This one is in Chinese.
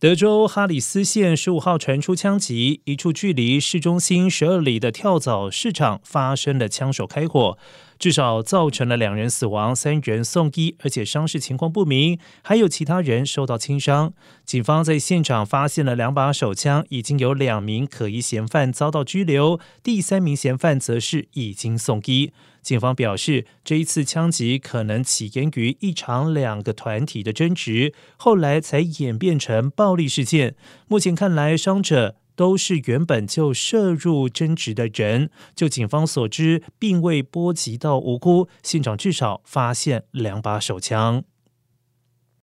德州哈里斯县十五号传出枪击，一处距离市中心十二里的跳蚤市场发生了枪手开火，至少造成了两人死亡，三人送医，而且伤势情况不明，还有其他人受到轻伤。警方在现场发现了两把手枪，已经有两名可疑嫌犯遭到拘留，第三名嫌犯则是已经送医。警方表示，这一次枪击可能起源于一场两个团体的争执，后来才演变成暴力事件。目前看来，伤者都是原本就涉入争执的人。就警方所知，并未波及到无辜。现场至少发现两把手枪。